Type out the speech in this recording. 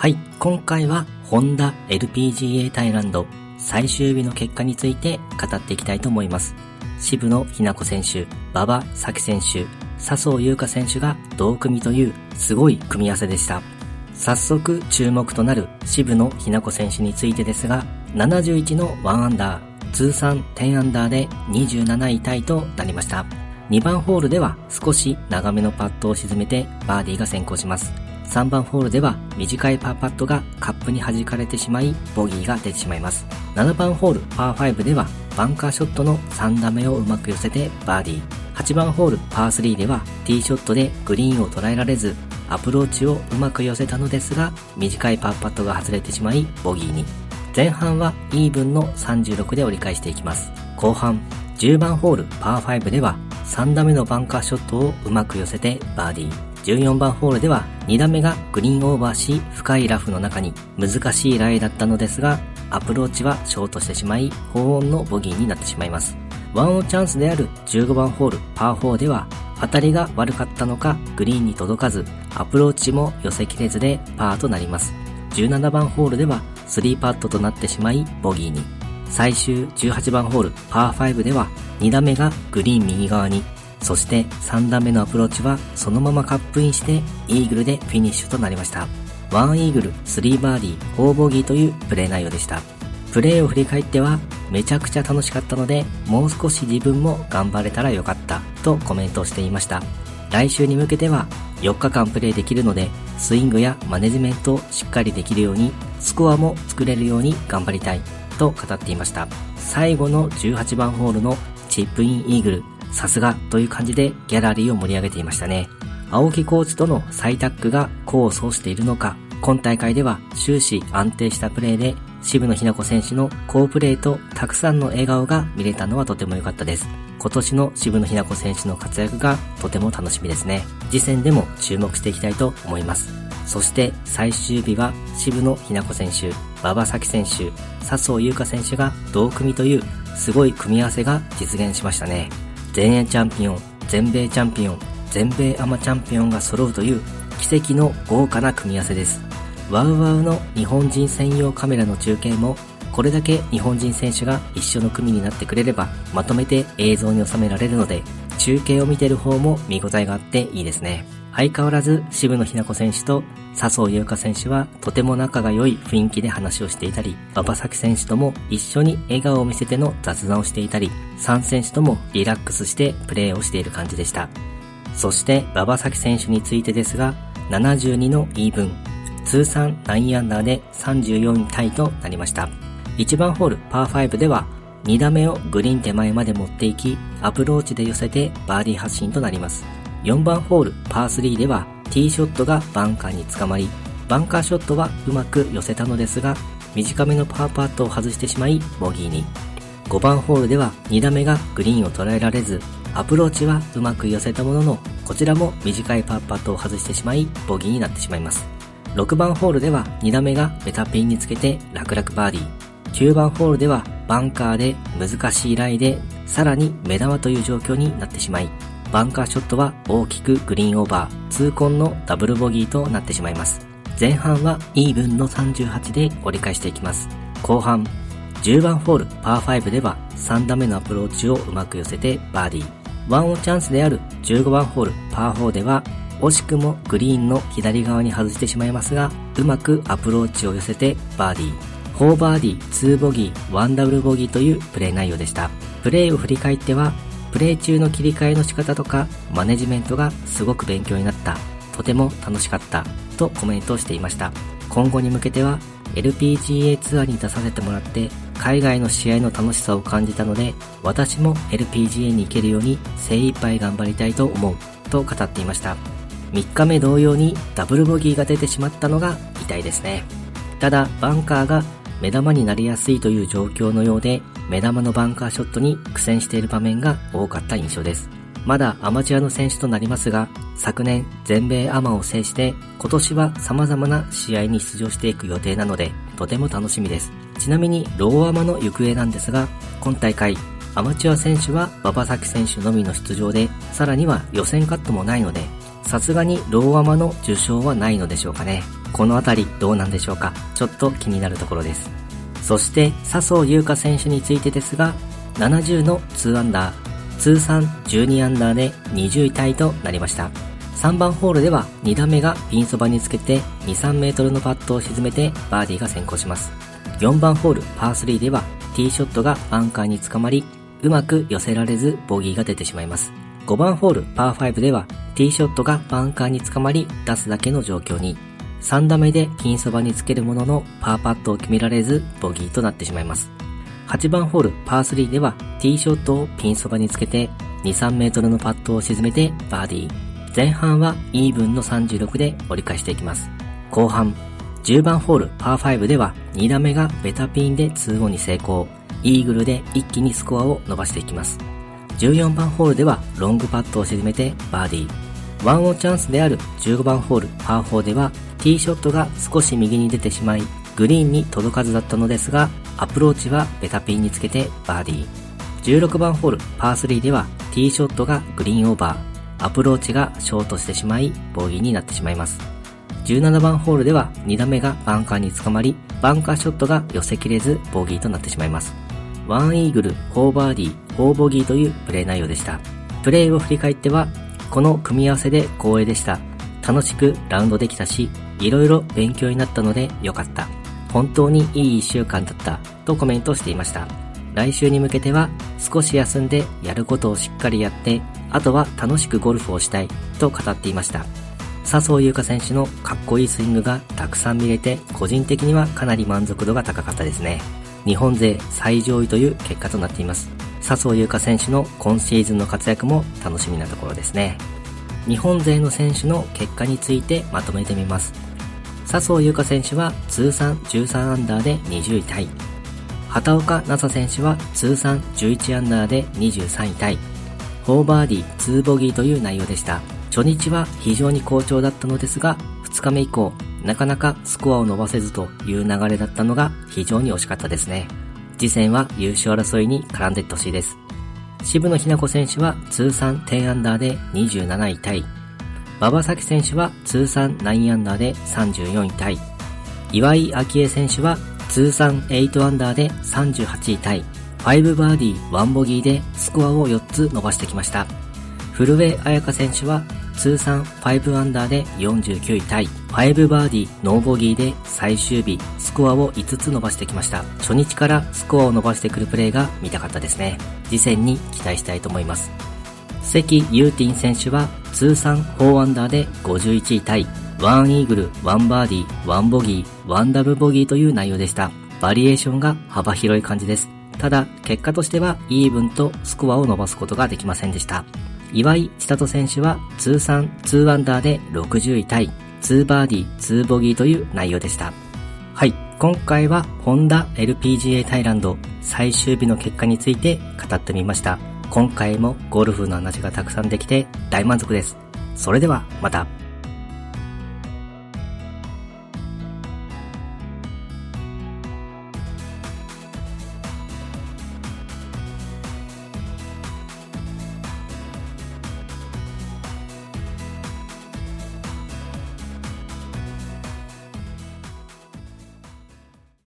はい、今回はホンダ LPGA タイランド最終日の結果について語っていきたいと思います。渋野日向子選手、馬場咲選手、笹生優花選手が同組というすごい組み合わせでした。早速注目となる渋野日向子選手についてですが、71の1アンダー、通算10アンダーで27位タイとなりました。2番ホールでは少し長めのパットを沈めてバーディーが先行します。3番ホールでは短いパーパットがカップに弾かれてしまいボギーが出てしまいます。7番ホールパー5ではバンカーショットの3打目をうまく寄せてバーディー。8番ホールパー3ではティーショットでグリーンを捉えられずアプローチをうまく寄せたのですが短いパーパットが外れてしまいボギーに。前半はイーブンの36で折り返していきます。後半10番ホールパー5では3打目のバンカーショットをうまく寄せてバーディー。14番ホールでは2打目がグリーンオーバーし深いラフの中に難しいライだったのですがアプローチはショートしてしまい痛恨のボギーになってしまいます。ワンオンチャンスである15番ホールパー4では当たりが悪かったのかグリーンに届かずアプローチも寄せきれずでパーとなります。17番ホールでは3パットとなってしまいボギーに。最終18番ホールパー5では2打目がグリーン右側にそして3打目のアプローチはそのままカップインしてイーグルでフィニッシュとなりました。1イーグル、3バーディー、4ボギーというプレー内容でした。プレーを振り返ってはめちゃくちゃ楽しかったのでもう少し自分も頑張れたらよかったとコメントしていました。来週に向けては4日間プレイできるのでスイングやマネジメントをしっかりできるようにスコアも作れるように頑張りたいと語っていました。最後の18番ホールのチップインイーグルさすがという感じでギャラリーを盛り上げていましたね。青木コーチとの再タッグが功を奏しているのか、今大会では終始安定したプレーで渋野日向子選手の好プレーとたくさんの笑顔が見れたのはとても良かったです。今年の渋野日向子選手の活躍がとても楽しみですね。次戦でも注目していきたいと思います。そして最終日は渋野日向子選手、馬場咲選手、笹生優花選手が同組というすごい組み合わせが実現しましたね。全英チャンピオン、全米チャンピオン、全米アマチャンピオンが揃うという奇跡の豪華な組み合わせです。ワウワウの日本人専用カメラの中継もこれだけ日本人選手が一緒の組になってくれればまとめて映像に収められるので中継を見てる方も見応えがあっていいですね。相変わらず渋野日向子選手と笹生優花選手はとても仲が良い雰囲気で話をしていたり、馬場咲選手とも一緒に笑顔を見せての雑談をしていたり、3選手ともリラックスしてプレーをしている感じでした。そして馬場咲選手についてですが、72のイーブン、通算9アンダーで34位タイとなりました。1番ホールパー5では2打目をグリーン手前まで持っていき、アプローチで寄せてバーディー発進となります。4番ホールパー3ではティーショットがバンカーにつかまり、バンカーショットはうまく寄せたのですが、短めのパーパットを外してしまい、ボギーに。5番ホールでは2打目がグリーンを捉えられず、アプローチはうまく寄せたものの、こちらも短いパーパットを外してしまい、ボギーになってしまいます。6番ホールでは2打目がベタピンにつけて楽々バーディー。9番ホールではバンカーで難しいライでさらに目玉という状況になってしまい、バンカーショットは大きくグリーンオーバー、痛恨のダブルボギーとなってしまいます。前半はイーブンの38で折り返していきます。後半、10番ホールパー5では3打目のアプローチをうまく寄せてバーディー。ワンオンチャンスである15番ホールパー4では惜しくもグリーンの左側に外してしまいますが、うまくアプローチを寄せてバーディー。4バーディー、2ボギー、1ダブルボギーというプレー内容でした。プレーを振り返ってはプレイ中の切り替えの仕方とかマネジメントがすごく勉強になった。とても楽しかったとコメントをしていました。今後に向けては LPGA ツアーに出させてもらって海外の試合の楽しさを感じたので私も LPGA に行けるように精一杯頑張りたいと思うと語っていました。3日目同様にダブルボギーが出てしまったのが痛いですね。ただバンカーが目玉になりやすいという状況のようで目玉のバンカーショットに苦戦している場面が多かった印象です。まだアマチュアの選手となりますが、昨年全米アマを制して今年は様々な試合に出場していく予定なので、とても楽しみです。ちなみにローアマの行方なんですが、今大会アマチュア選手は馬場咲選手のみの出場で、さらには予選カットもないので、さすがにローアマの受賞はないのでしょうかね。このあたりどうなんでしょうか？ちょっと気になるところです。そして笹生優花選手についてですが、70の2アンダー、通算12アンダーで20位タイとなりました。3番ホールでは2打目がピンそばにつけて2、3メートルのパットを沈めてバーディーが先行します。4番ホールパー3ではティーショットがバンカーにつかまり、うまく寄せられずボギーが出てしまいます。5番ホールパー5ではティーショットがバンカーにつかまり出すだけの状況に、3打目でピンそばにつけるもののパーパットを決められずボギーとなってしまいます。8番ホールパー3ではティーショットをピンそばにつけて2、3メートルのパットを沈めてバーディー。前半はイーブンの36で折り返していきます。後半、10番ホールパー5では2打目がベタピンで2オンに成功。イーグルで一気にスコアを伸ばしていきます。14番ホールではロングパットを沈めてバーディー。ワンオンチャンスである15番ホールパー4ではティーショットが少し右に出てしまい、グリーンに届かずだったのですが、アプローチはベタピンにつけてバーディー。16番ホールパー3ではティーショットがグリーンオーバー。アプローチがショートしてしまい、ボギーになってしまいます。17番ホールでは2打目がバンカーにつかまり、バンカーショットが寄せきれず、ボギーとなってしまいます。ワンイーグル、4バーディー、4ボギーというプレー内容でした。プレーを振り返っては、この組み合わせで光栄でした。楽しくラウンドできたし、いろいろ勉強になったので良かった。本当にいい一週間だった、とコメントしていました。来週に向けては少し休んでやることをしっかりやってあとは楽しくゴルフをしたいと語っていました。笹生優花選手のかっこいいスイングがたくさん見れて、個人的にはかなり満足度が高かったですね。日本勢最上位という結果となっています。笹生優花選手の今シーズンの活躍も楽しみなところですね。日本勢の選手の結果についてまとめてみます。笹生優花選手は通算13アンダーで20位タイ。畑岡奈紗選手は通算11アンダーで23位タイ。4バーディー2ボギーという内容でした。初日は非常に好調だったのですが、2日目以降、なかなかスコアを伸ばせずという流れだったのが非常に惜しかったですね。次戦は優勝争いに絡んでいってほしいです。渋野日向子選手は通算10アンダーで27位タイ。馬場咲選手は通算9アンダーで34位タイ。岩井明恵選手は通算8アンダーで38位タイ。5バーディー1ボギーでスコアを4つ伸ばしてきました。古江彩佳選手は通算5アンダーで49位タイ、5バーディーノーボギーで最終日スコアを5つ伸ばしてきました。初日からスコアを伸ばしてくるプレーが見たかったですね。次戦に期待したいと思います。関ユーティン選手は通算4アンダーで51位タイ、1イーグル、1バーディー、1ボギー、1ダブボギーという内容でした。バリエーションが幅広い感じです。ただ、結果としてはイーブンとスコアを伸ばすことができませんでした。岩井千里選手は通算2アンダーで60位タイ、2バーディー、2ボギーという内容でした。はい、今回はホンダ LPGA タイランド最終日の結果について語ってみました。今回もゴルフの話がたくさんできて大満足です。それではまた。